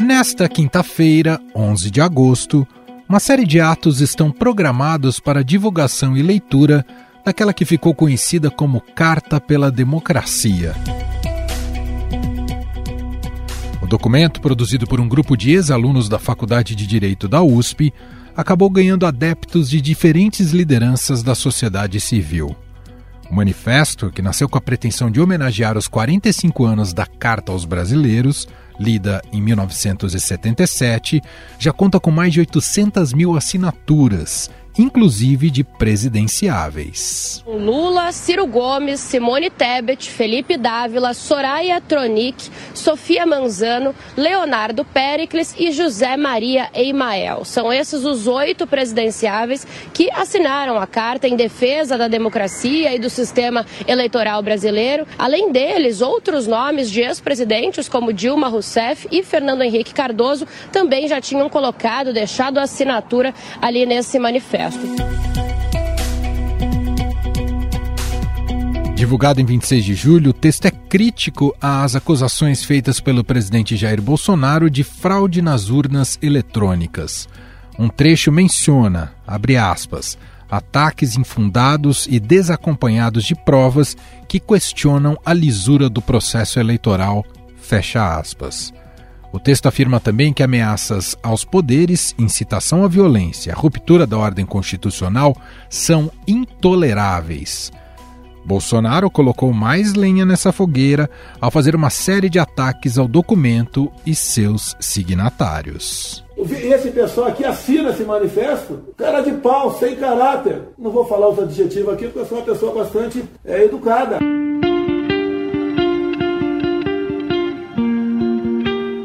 Nesta quinta-feira, 11 de agosto, uma série de atos estão programados para divulgação e leitura daquela que ficou conhecida como Carta pela Democracia. O documento, produzido por um grupo de ex-alunos da Faculdade de Direito da USP, acabou ganhando adeptos de diferentes lideranças da sociedade civil. O manifesto, que nasceu com a pretensão de homenagear os 45 anos da Carta aos Brasileiros, lida em 1977, já conta com mais de 800 mil assinaturas inclusive de presidenciáveis. Lula, Ciro Gomes, Simone Tebet, Felipe Dávila, Soraya Tronic, Sofia Manzano, Leonardo Pericles e José Maria Eimael. São esses os oito presidenciáveis que assinaram a carta em defesa da democracia e do sistema eleitoral brasileiro. Além deles, outros nomes de ex-presidentes como Dilma Rousseff e Fernando Henrique Cardoso também já tinham colocado, deixado assinatura ali nesse manifesto. Divulgado em 26 de julho, o texto é crítico às acusações feitas pelo presidente Jair Bolsonaro de fraude nas urnas eletrônicas. Um trecho menciona, abre aspas, ataques infundados e desacompanhados de provas que questionam a lisura do processo eleitoral, fecha aspas. O texto afirma também que ameaças aos poderes, incitação à violência, ruptura da ordem constitucional são intoleráveis. Bolsonaro colocou mais lenha nessa fogueira ao fazer uma série de ataques ao documento e seus signatários. Esse pessoal aqui assina esse manifesto, cara de pau, sem caráter. Não vou falar os adjetivos aqui porque eu sou uma pessoa bastante é, educada.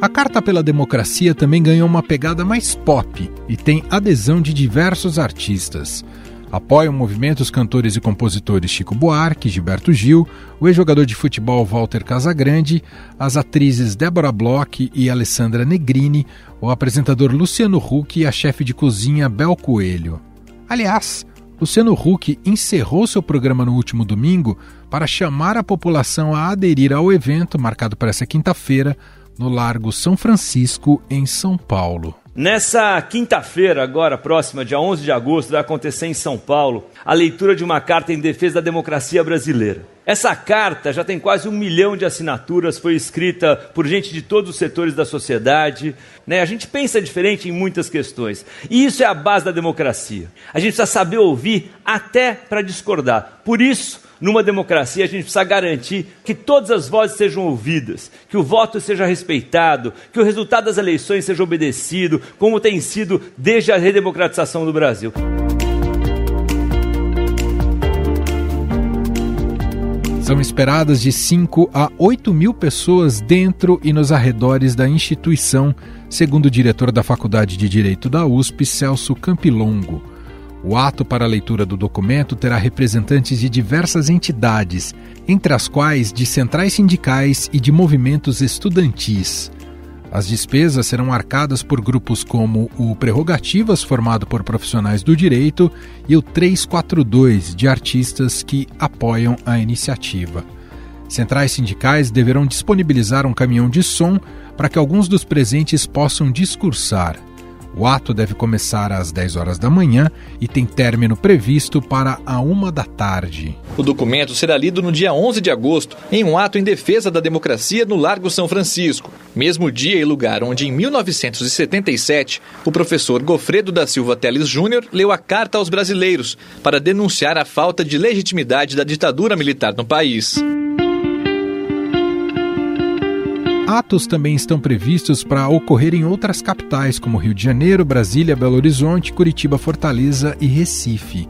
A Carta pela Democracia também ganhou uma pegada mais pop e tem adesão de diversos artistas. Apoiam o movimento os cantores e compositores Chico Buarque, Gilberto Gil, o ex-jogador de futebol Walter Casagrande, as atrizes Débora Bloch e Alessandra Negrini, o apresentador Luciano Huck e a chefe de cozinha Bel Coelho. Aliás, Luciano Huck encerrou seu programa no último domingo para chamar a população a aderir ao evento marcado para essa quinta-feira no Largo São Francisco, em São Paulo. Nessa quinta-feira, agora próxima, dia 11 de agosto, vai acontecer em São Paulo a leitura de uma carta em defesa da democracia brasileira. Essa carta já tem quase um milhão de assinaturas, foi escrita por gente de todos os setores da sociedade. Né? A gente pensa diferente em muitas questões. E isso é a base da democracia. A gente precisa saber ouvir até para discordar. Por isso, numa democracia, a gente precisa garantir que todas as vozes sejam ouvidas, que o voto seja respeitado, que o resultado das eleições seja obedecido, como tem sido desde a redemocratização do Brasil. São esperadas de 5 a 8 mil pessoas dentro e nos arredores da instituição, segundo o diretor da Faculdade de Direito da USP, Celso Campilongo. O ato para a leitura do documento terá representantes de diversas entidades, entre as quais de centrais sindicais e de movimentos estudantis. As despesas serão arcadas por grupos como o Prerrogativas, formado por profissionais do direito, e o 342, de artistas que apoiam a iniciativa. Centrais sindicais deverão disponibilizar um caminhão de som para que alguns dos presentes possam discursar. O ato deve começar às 10 horas da manhã e tem término previsto para a uma da tarde. O documento será lido no dia 11 de agosto, em um ato em defesa da democracia no Largo São Francisco, mesmo dia e lugar onde, em 1977, o professor Gofredo da Silva Teles Júnior leu a Carta aos Brasileiros para denunciar a falta de legitimidade da ditadura militar no país. Atos também estão previstos para ocorrer em outras capitais, como Rio de Janeiro, Brasília, Belo Horizonte, Curitiba, Fortaleza e Recife.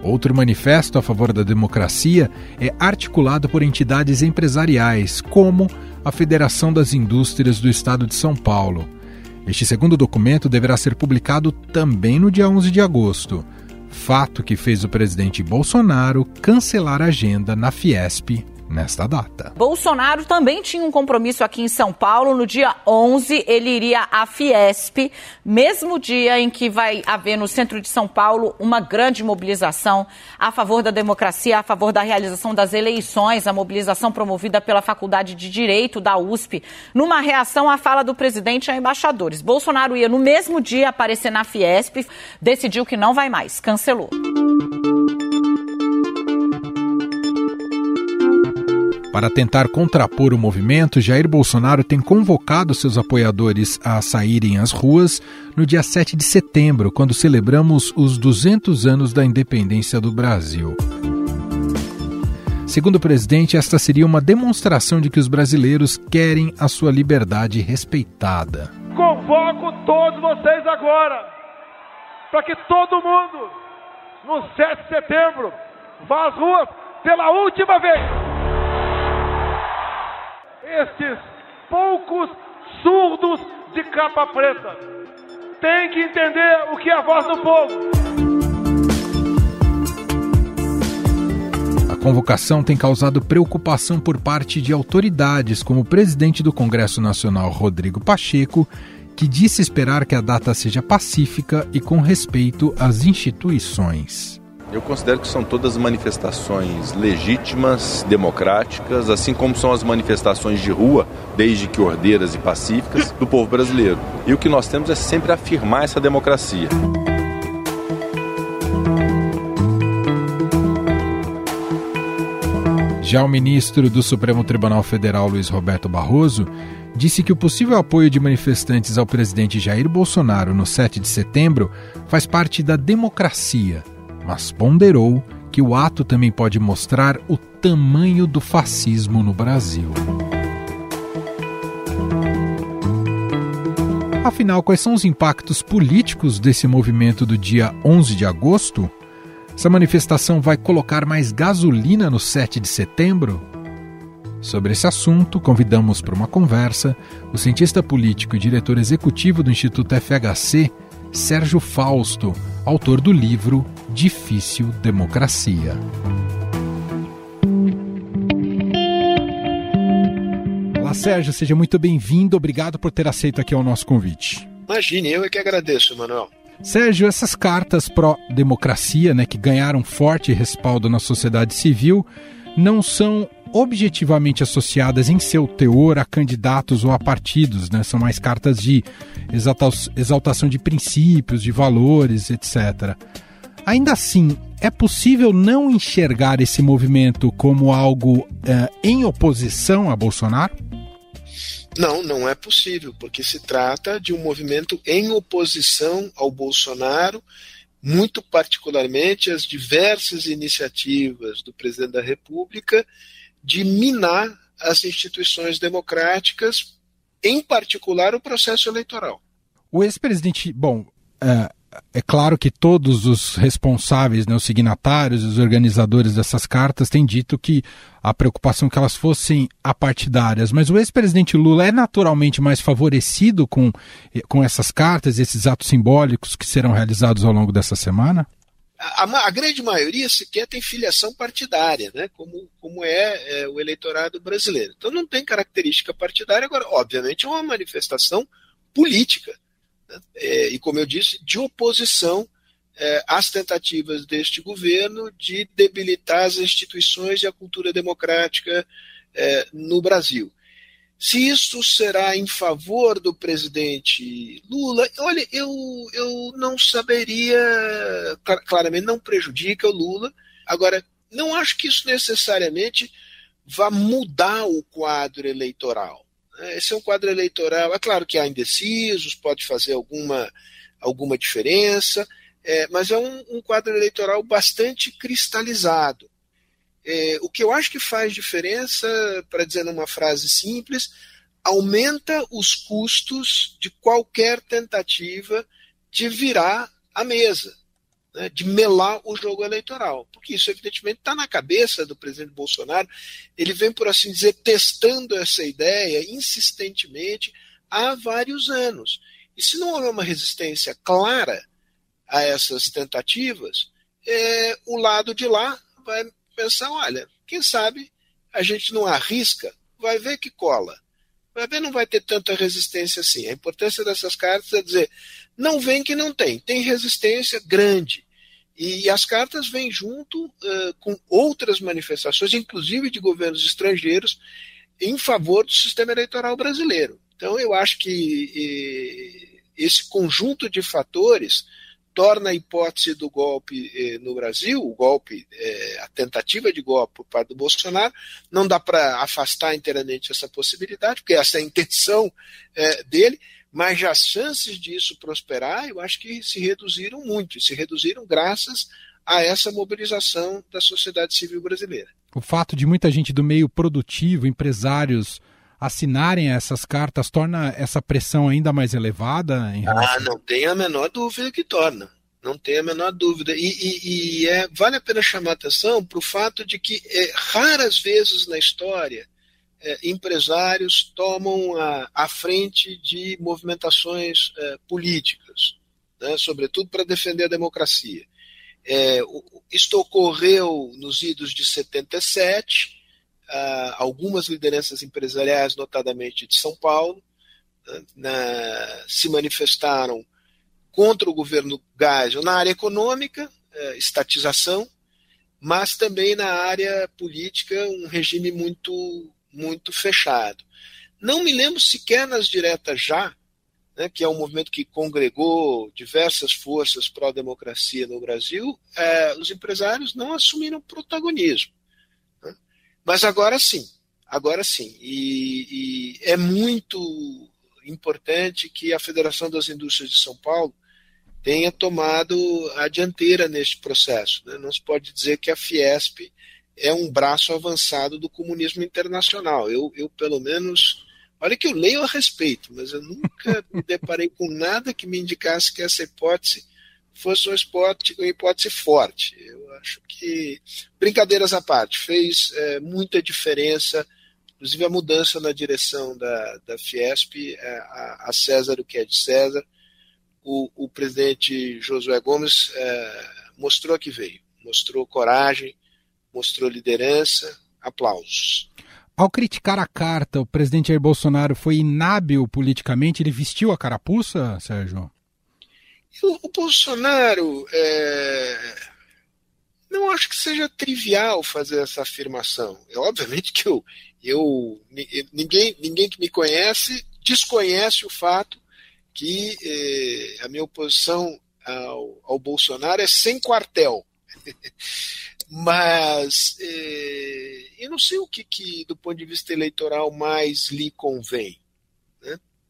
Outro manifesto a favor da democracia é articulado por entidades empresariais, como a Federação das Indústrias do Estado de São Paulo. Este segundo documento deverá ser publicado também no dia 11 de agosto, fato que fez o presidente Bolsonaro cancelar a agenda na Fiesp nesta data. Bolsonaro também tinha um compromisso aqui em São Paulo. No dia 11, ele iria à Fiesp, mesmo dia em que vai haver no centro de São Paulo uma grande mobilização a favor da democracia, a favor da realização das eleições, a mobilização promovida pela Faculdade de Direito da USP, numa reação à fala do presidente a embaixadores. Bolsonaro ia no mesmo dia aparecer na Fiesp, decidiu que não vai mais, cancelou. Para tentar contrapor o movimento, Jair Bolsonaro tem convocado seus apoiadores a saírem às ruas no dia 7 de setembro, quando celebramos os 200 anos da independência do Brasil. Segundo o presidente, esta seria uma demonstração de que os brasileiros querem a sua liberdade respeitada. Convoco todos vocês agora para que todo mundo, no 7 de setembro, vá às ruas pela última vez estes poucos surdos de capa preta. Tem que entender o que é a voz do povo. A convocação tem causado preocupação por parte de autoridades, como o presidente do Congresso Nacional, Rodrigo Pacheco, que disse esperar que a data seja pacífica e com respeito às instituições. Eu considero que são todas manifestações legítimas, democráticas, assim como são as manifestações de rua, desde que ordeiras e pacíficas, do povo brasileiro. E o que nós temos é sempre afirmar essa democracia. Já o ministro do Supremo Tribunal Federal, Luiz Roberto Barroso, disse que o possível apoio de manifestantes ao presidente Jair Bolsonaro no 7 de setembro faz parte da democracia mas ponderou que o ato também pode mostrar o tamanho do fascismo no Brasil. Afinal, quais são os impactos políticos desse movimento do dia 11 de agosto? Essa manifestação vai colocar mais gasolina no 7 de setembro? Sobre esse assunto, convidamos para uma conversa o cientista político e diretor executivo do Instituto FHC, Sérgio Fausto, autor do livro Difícil Democracia. Olá, Sérgio, seja muito bem-vindo. Obrigado por ter aceito aqui o nosso convite. Imagine, eu é que agradeço, Manuel. Sérgio, essas cartas pró-democracia, né, que ganharam forte respaldo na sociedade civil, não são objetivamente associadas em seu teor a candidatos ou a partidos, né? São mais cartas de exaltação de princípios, de valores, etc. Ainda assim, é possível não enxergar esse movimento como algo eh, em oposição a Bolsonaro? Não, não é possível, porque se trata de um movimento em oposição ao Bolsonaro, muito particularmente às diversas iniciativas do presidente da República de minar as instituições democráticas, em particular o processo eleitoral. O ex-presidente, bom, é, é, claro que todos os responsáveis, né, os signatários, os organizadores dessas cartas têm dito que a preocupação é que elas fossem apartidárias, mas o ex-presidente Lula é naturalmente mais favorecido com, com essas cartas, esses atos simbólicos que serão realizados ao longo dessa semana? a, a, grande maioria sequer tem filiação partidária, né, como, como é, é, o eleitorado brasileiro. Então não tem característica partidária, agora, obviamente, é uma manifestação política. É, e, como eu disse, de oposição é, às tentativas deste governo de debilitar as instituições e a cultura democrática é, no Brasil. Se isso será em favor do presidente Lula, olha, eu, eu não saberia, claramente não prejudica o Lula. Agora, não acho que isso necessariamente vá mudar o quadro eleitoral. Né? Esse é um quadro eleitoral, é claro que há indecisos, pode fazer alguma, alguma diferença, é, mas é um, um quadro eleitoral bastante cristalizado. É, o que eu acho que faz diferença, para dizer numa frase simples, aumenta os custos de qualquer tentativa de virar a mesa, né, de melar o jogo eleitoral. Porque isso, evidentemente, está na cabeça do presidente Bolsonaro. Ele vem, por assim dizer, testando essa ideia insistentemente há vários anos. E se não houver uma resistência clara a essas tentativas, é, o lado de lá vai pensar, olha, quem sabe a gente não arrisca, vai ver que cola. Vai não vai ter tanta resistência assim. A importância dessas cartas é dizer, não vem que não tem, tem resistência grande. E, as cartas vêm junto uh, com outras manifestações, inclusive de governos estrangeiros, em favor do sistema eleitoral brasileiro. Então, eu acho que esse conjunto de fatores torna a hipótese do golpe eh, no Brasil, o golpe, eh, a tentativa de golpe por parte do Bolsonaro, não dá para afastar inteiramente essa possibilidade, porque essa é a intenção eh, dele, mas as chances disso prosperar, eu acho que se reduziram muito, se reduziram graças a essa mobilização da sociedade civil brasileira. O fato de muita gente do meio produtivo, empresários, assinarem essas cartas torna essa pressão ainda mais elevada? Em relação... Ah, não tem a menor dúvida que torna. Não tem a menor dúvida. E, e, e é, vale a pena chamar atenção para o fato de que é, raras vezes na história é, empresários tomam a, a, frente de movimentações é, políticas, né, sobretudo para defender a democracia. É, isto ocorreu nos idos de 77, ah, algumas lideranças empresariais, notadamente de São Paulo, na, se manifestaram contra o governo Geisel na área econômica, eh, estatização, mas também na área política, um regime muito, muito fechado. Não me lembro sequer nas diretas já, né, que é um movimento que congregou diversas forças pró-democracia no Brasil, eh, os empresários não assumiram protagonismo. Mas agora sim, agora sim. E, e, é muito importante que a Federação das Indústrias de São Paulo tenha tomado a dianteira neste processo. Né? Não se pode dizer que a Fiesp é um braço avançado do comunismo internacional. Eu, eu pelo menos. Olha que eu leio a respeito, mas eu nunca me deparei com nada que me indicasse que essa hipótese fosse uma hipótese, uma hipótese forte. Eu acho que, brincadeiras à parte, fez é, muita diferença, inclusive a mudança na direção da, da Fiesp, é, a, a, César o que é de César. O, o presidente Josué Gomes é, mostrou que veio, mostrou coragem, mostrou liderança, aplausos. Ao criticar a carta, o presidente Jair Bolsonaro foi inábil politicamente? Ele vestiu a carapuça, Sérgio? O, o Bolsonaro, é, não acho que seja trivial fazer essa afirmação. É obviamente que eu, eu ninguém, ninguém que me conhece desconhece o fato que eh, a minha oposição ao, ao, Bolsonaro é sem quartel. Mas eh, eu não sei o que, que, do ponto de vista eleitoral, mais lhe convém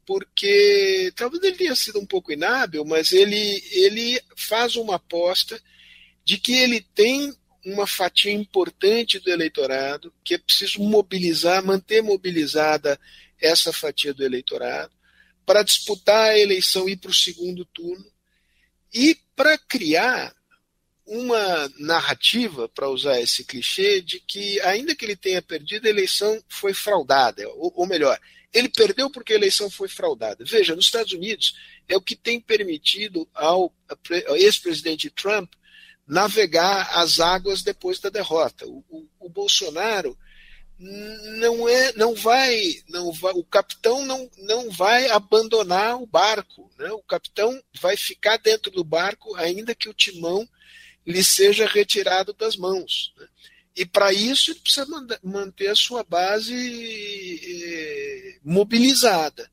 porque talvez ele tenha sido um pouco inábil, mas ele, ele faz uma aposta de que ele tem uma fatia importante do eleitorado, que é preciso mobilizar, manter mobilizada essa fatia do eleitorado, para disputar a eleição e ir para o segundo turno, e para criar uma narrativa, para usar esse clichê, de que, ainda que ele tenha perdido, a eleição foi fraudada, ou, ou melhor, ele perdeu porque a eleição foi fraudada. Veja, nos Estados Unidos é o que tem permitido ao, ex-presidente Trump navegar as águas depois da derrota. O, o, o, Bolsonaro não é, não vai, não vai, o capitão não, não vai abandonar o barco, né? O capitão vai ficar dentro do barco ainda que o timão lhe seja retirado das mãos. Né? E para isso ele precisa manter a sua base eh, mobilizada.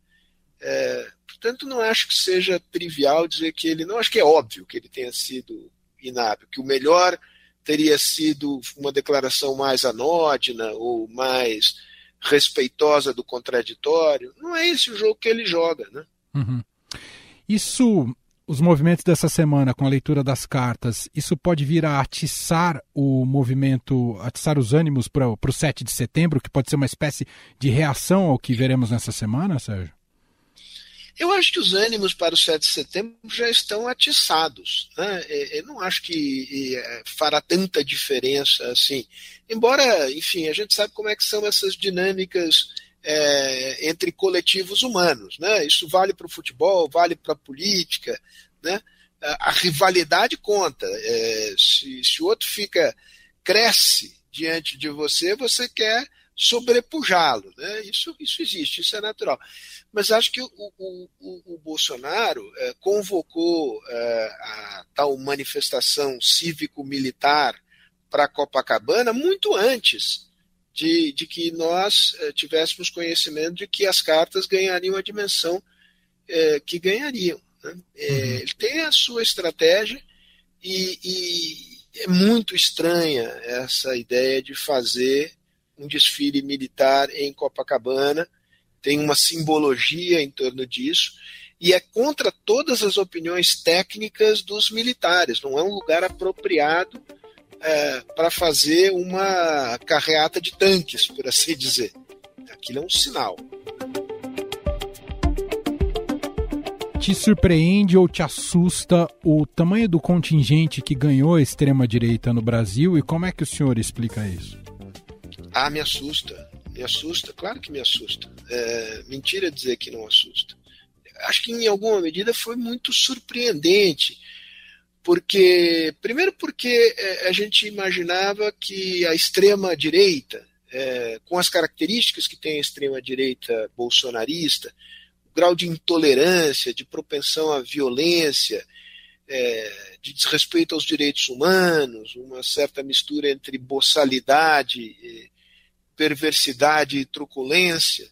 É, portanto, não acho que seja trivial dizer que ele. Não acho que é óbvio que ele tenha sido inábil, que o melhor teria sido uma declaração mais anódina ou mais respeitosa do contraditório. Não é esse o jogo que ele joga. Né? Uhum. Isso os movimentos dessa semana com a leitura das cartas, isso pode vir a atiçar o movimento, atiçar os ânimos para o 7 de setembro, que pode ser uma espécie de reação ao que veremos nessa semana, Sérgio? Eu acho que os ânimos para o 7 de setembro já estão atiçados. Né? É, eu não acho que é, fará tanta diferença assim. Embora, enfim, a gente sabe como é que são essas dinâmicas é, entre coletivos humanos. Né? Isso vale para o futebol, vale para a política. Né? A, rivalidade conta. É, se, se o outro fica cresce diante de você, você quer sobrepujá-lo. Né? Isso, isso existe, isso é natural. Mas acho que o, o, o, o Bolsonaro é, convocou é, a tal manifestação cívico-militar para Copacabana muito antes de, de que nós é, tivéssemos conhecimento de que as cartas ganhariam a dimensão é, que ganhariam. Né? É, uhum. Ele tem a sua estratégia e, e é muito estranha essa ideia de fazer um desfile militar em Copacabana, tem uma simbologia em torno disso, e é contra todas as opiniões técnicas dos militares, não é um lugar apropriado é, para fazer uma carreata de tanques, por assim dizer. Aquilo é um sinal. Te surpreende ou te assusta o tamanho do contingente que ganhou a extrema-direita no Brasil e como é que o senhor explica isso? Ah, me assusta. Me assusta, claro que me assusta. É, mentira dizer que não assusta. Acho que em alguma medida foi muito surpreendente, porque primeiro porque é, a gente imaginava que a extrema direita, é, com as características que tem a extrema direita bolsonarista, o grau de intolerância, de propensão à violência, é, de desrespeito aos direitos humanos, uma certa mistura entre boçalidade perversidade e truculência.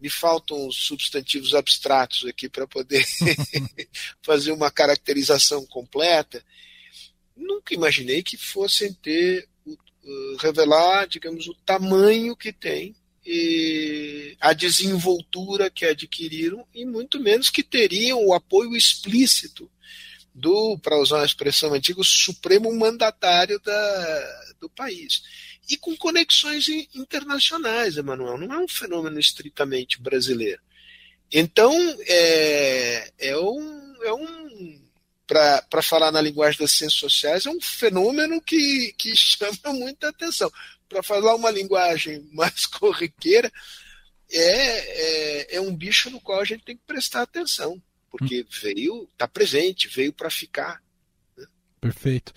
Me faltam os substantivos abstratos aqui para poder fazer uma caracterização completa. Nunca imaginei que fossem ter, uh, revelar, digamos, o tamanho que tem e a desenvoltura que adquiriram e muito menos que teriam o apoio explícito do, para usar uma expressão antiga, o supremo mandatário da, do país e com conexões internacionais, Emanuel. Não é um fenômeno estritamente brasileiro. Então, é, é um, é um para falar na linguagem das ciências sociais, é um fenômeno que, que chama muita atenção. Para falar uma linguagem mais corriqueira, é, é, é, um bicho no qual a gente tem que prestar atenção, porque hum. veio, está presente, veio para ficar. Né? Perfeito.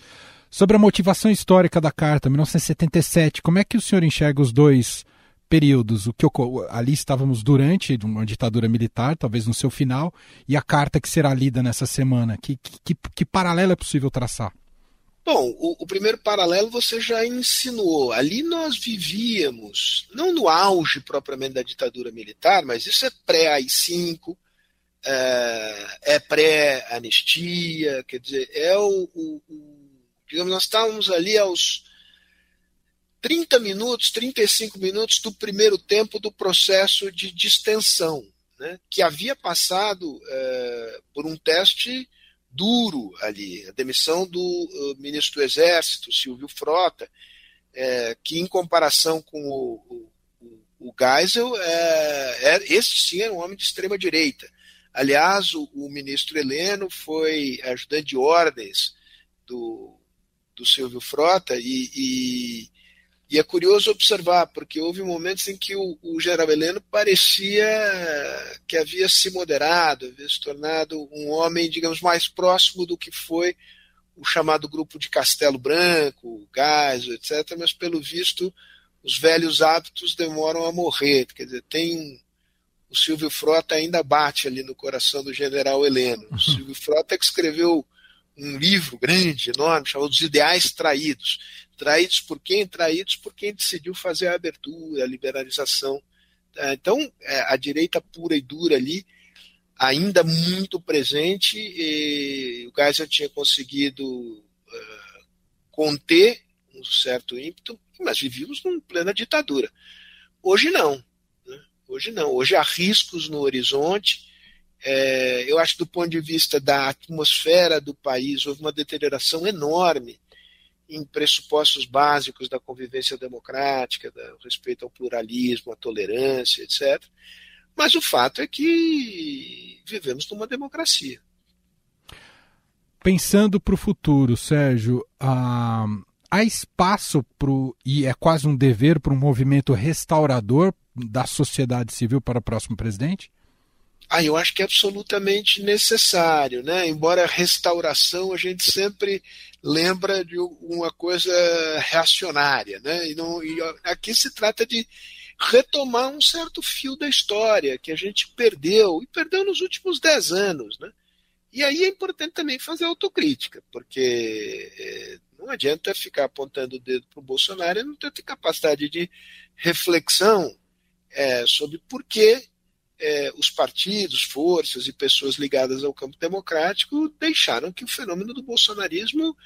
Sobre a motivação histórica da carta, 1977, como é que o senhor enxerga os dois períodos? O que ali estávamos durante uma ditadura militar, talvez no seu final, e a carta que será lida nessa semana. Que, que, que paralelo é possível traçar? Bom, o, o, primeiro paralelo você já insinuou. Ali nós vivíamos, não no auge propriamente da ditadura militar, mas isso é pré-AI-5, é, é pré-anistia, quer dizer, é o, o, Digamos, nós estávamos ali aos 30 minutos, 35 minutos do primeiro tempo do processo de distensão, né, que havia passado é, por um teste duro ali, a demissão do uh, ministro do Exército, Silvio Frota, é, que em comparação com o, o, o Geisel, é, é, esse sim era um homem de extrema direita. Aliás, o, o ministro Heleno foi ajudante de ordens do do Silvio Frota e, e, e, é curioso observar, porque houve momentos em que o, o general Heleno parecia que havia se moderado, havia se tornado um homem, digamos, mais próximo do que foi o chamado grupo de Castelo Branco, Gás, etc., mas pelo visto os velhos hábitos demoram a morrer, quer dizer, tem o Silvio Frota ainda bate ali no coração do general Heleno. O Silvio Frota que escreveu um livro grande, enorme, chamado Os Ideais Traídos. Traídos por quem? Traídos por quem decidiu fazer a abertura, a liberalização. É, então, é, a direita pura e dura ali, ainda muito presente, o Geisel tinha conseguido uh, conter um certo ímpeto, mas vivíamos numa plena ditadura. Hoje não. Né? Hoje não. Hoje há riscos no horizonte, é, eu acho que do ponto de vista da atmosfera do país, houve uma deterioração enorme em pressupostos básicos da convivência democrática, do respeito ao pluralismo, à tolerância, etc. Mas o fato é que vivemos numa democracia. Pensando para o futuro, Sérgio, há, há espaço para e é quase um dever para um movimento restaurador da sociedade civil para o próximo presidente? Ah, eu acho que é absolutamente necessário, né? Embora a restauração a gente sempre lembra de uma coisa reacionária, né? E, não, e aqui se trata de retomar um certo fio da história que a gente perdeu, e perdeu nos últimos dez anos. Né? E aí é importante também fazer autocrítica, porque é, não adianta ficar apontando o dedo para o Bolsonaro e não ter capacidade de reflexão é, sobre por que é, os partidos, forças e pessoas ligadas ao campo democrático deixaram que o fenômeno do bolsonarismo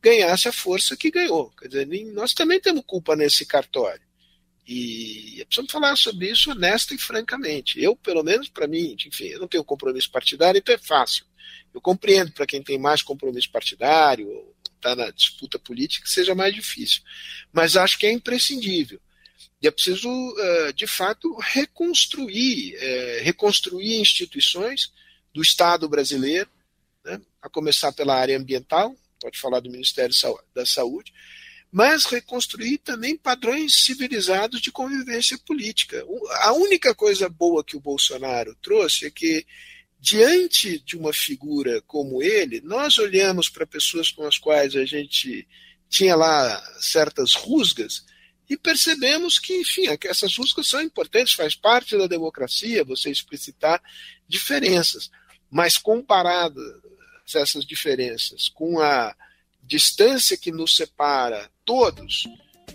ganhasse a força que ganhou. Quer dizer, nós também temos culpa nesse cartório. E precisamos falar sobre isso honesta e francamente. Eu, pelo menos para mim, enfim, eu não tenho compromisso partidário, então é fácil. Eu compreendo para quem tem mais compromisso partidário, está na disputa política, que seja mais difícil. Mas acho que é imprescindível. E é preciso, eh, de fato, reconstruir, eh, reconstruir instituições do Estado brasileiro, né, a começar pela área ambiental, pode falar do Ministério da Saúde, mas reconstruir também padrões civilizados de convivência política. A única coisa boa que o Bolsonaro trouxe é que, diante de uma figura como ele, nós olhamos para pessoas com as quais a gente tinha lá certas rusgas e percebemos que, enfim, essas rusgas são importantes, faz parte da democracia você explicitar diferenças, mas comparadas essas diferenças com a distância que nos separa todos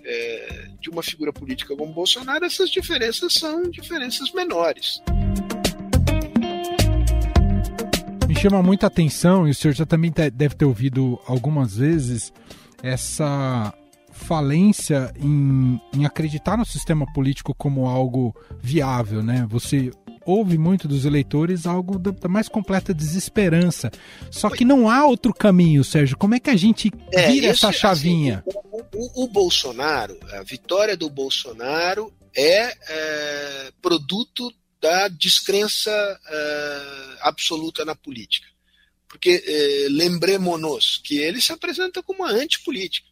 é, de uma figura política como Bolsonaro, essas diferenças são diferenças menores. Me chama muita atenção, e o senhor já também deve ter ouvido algumas vezes, essa falência em, em acreditar no sistema político como algo viável, né? Você ouve muito dos eleitores algo da, da, mais completa desesperança. Só que não há outro caminho, Sérgio. Como é que a gente é, vira essa assim, chavinha? Assim, o, o, o, Bolsonaro, a vitória do Bolsonaro é, é produto da descrença é, absoluta na política. Porque é, lembremos-nos que ele se apresenta como uma antipolítica.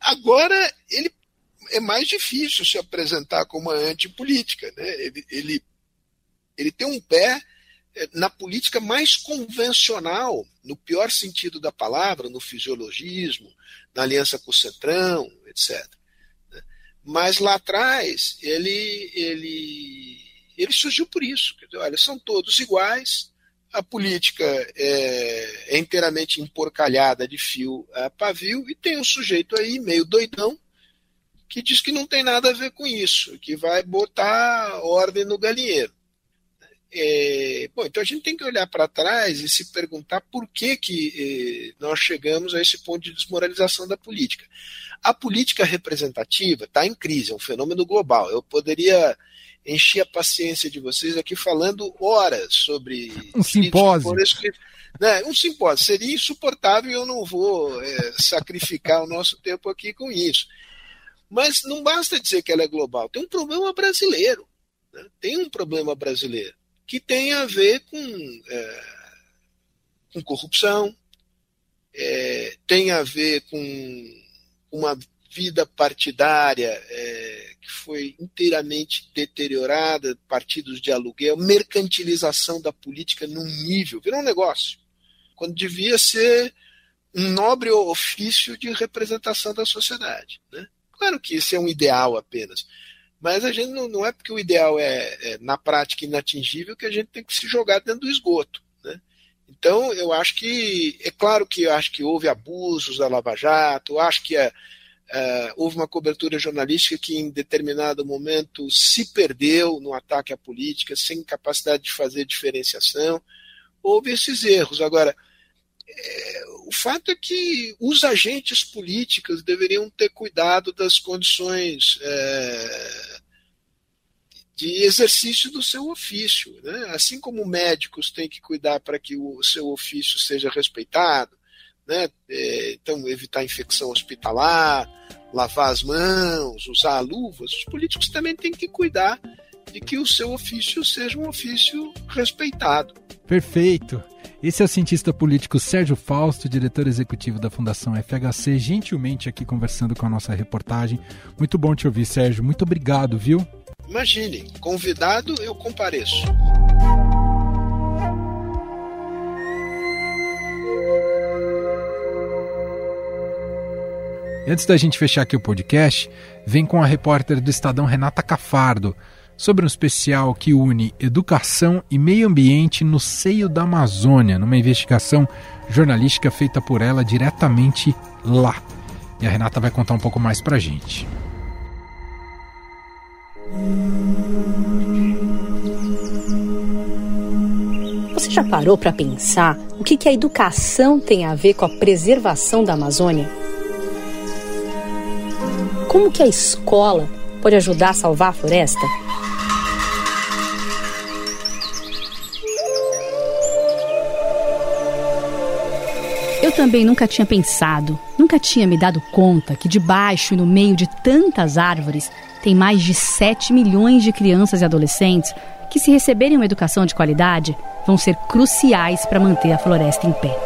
Agora, ele é mais difícil se apresentar como antipolítica. Né? Ele, ele ele tem um pé eh, na política mais convencional, no pior sentido da palavra, no fisiologismo, na aliança com o Centrão, etc. Né? Mas lá atrás, ele, ele, ele surgiu por isso. Dizer, olha, são todos iguais, a política é, é, inteiramente emporcalhada de fio a pavio, e tem um sujeito aí meio doidão que diz que não tem nada a ver com isso, que vai botar ordem no galinheiro. É, bom, então a gente tem que olhar para trás e se perguntar por que, que eh, nós chegamos a esse ponto de desmoralização da política. A política representativa está em crise, é um fenômeno global. Eu poderia encher a paciência de vocês aqui falando horas sobre. Um simpósio. Né, um simpósio. Seria insuportável e eu não vou é, sacrificar o nosso tempo aqui com isso. Mas não basta dizer que ela é global, tem um problema brasileiro. Né? Tem um problema brasileiro que tem a ver com, é, com corrupção, é, tem a ver com uma vida partidária é, que foi inteiramente deteriorada, partidos de aluguel, mercantilização da política num nível, virou um negócio, quando devia ser um nobre ofício de representação da sociedade. Né? Claro que isso é um ideal apenas, mas a gente não, não é porque o ideal é, é, na prática, inatingível que a gente tem que se jogar dentro do esgoto. Né? Então, eu acho que, é claro que eu acho que houve abusos da Lava Jato, acho que é, é, houve uma cobertura jornalística que em determinado momento se perdeu no ataque à política, sem capacidade de fazer diferenciação. Houve esses erros. Agora, é, o fato é que os agentes políticos deveriam ter cuidado das condições é, de exercício do seu ofício. Né? Assim como médicos têm que cuidar para que o seu ofício seja respeitado, né? É, então evitar infecção hospitalar, lavar as mãos, usar luvas, os políticos também têm que cuidar de que o seu ofício seja um ofício respeitado. Perfeito. Esse é o cientista político Sérgio Fausto, diretor executivo da Fundação FHC, gentilmente aqui conversando com a nossa reportagem. Muito bom te ouvir, Sérgio. Muito obrigado, viu? Imagine, convidado eu compareço. Antes da gente fechar aqui o podcast, vem com a repórter do Estadão Renata Cafardo sobre um especial que une educação e meio ambiente no seio da Amazônia, numa investigação jornalística feita por ela diretamente lá. E a Renata vai contar um pouco mais pra gente. Você já parou para pensar o que, que a educação tem a ver com a preservação da Amazônia? Como que a escola pode ajudar a salvar a floresta? Eu também nunca tinha pensado, nunca tinha me dado conta que debaixo e no meio de tantas árvores tem mais de 7 milhões de crianças e adolescentes que, se receberem uma educação de qualidade, vão ser cruciais para manter a floresta em pé.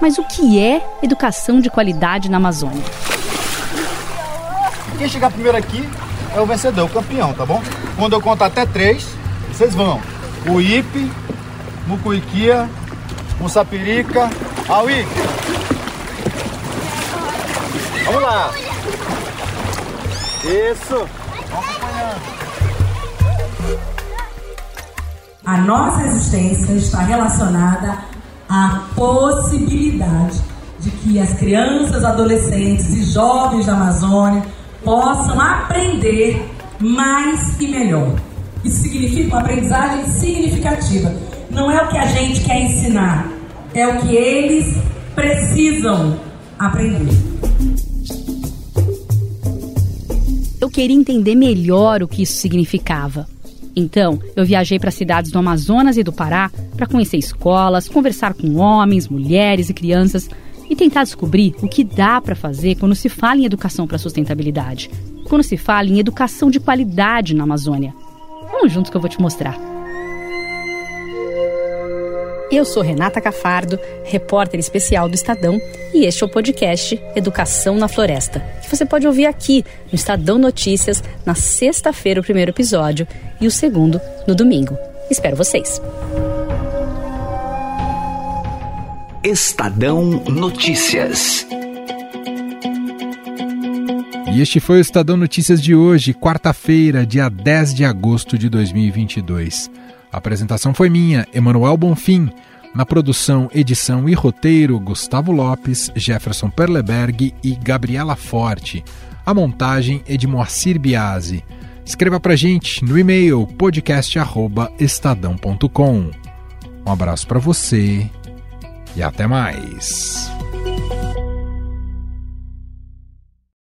Mas o que é educação de qualidade na Amazônia? Quem chegar primeiro aqui é o vencedor, o campeão, tá bom? Quando eu contar até três, vocês vão. O Ipe, Mucuiquia, Mussapirica, Aui. Vamos lá. Isso. A nossa existência está relacionada à possibilidade de que as crianças, adolescentes e jovens da Amazônia possam aprender mais e melhor. Isso significa uma aprendizagem significativa. Não é o que a gente quer ensinar, é o que eles precisam aprender. Eu queria entender melhor o que isso significava. Então, eu viajei para cidades do Amazonas e do Pará para conhecer escolas, conversar com homens, mulheres e crianças e tentar descobrir o que dá para fazer quando se fala em educação para sustentabilidade, quando se fala em educação de qualidade na Amazônia. Vamos juntos que eu vou te mostrar. Eu sou Renata Cafardo, repórter especial do Estadão, e este é o podcast Educação na Floresta, que você pode ouvir aqui no Estadão Notícias na sexta-feira o primeiro episódio e o segundo no domingo. Espero vocês. Estadão Notícias. E este foi o Estadão Notícias de hoje, quarta-feira, dia 10 de agosto de 2022. A apresentação foi minha, Emanuel Bonfim. Na produção, edição e roteiro, Gustavo Lopes, Jefferson Perleberg e Gabriela Forte. A montagem é de Moacir Biasi. Escreva pra gente no e-mail podcast@estadão.com. Um abraço para você e até mais.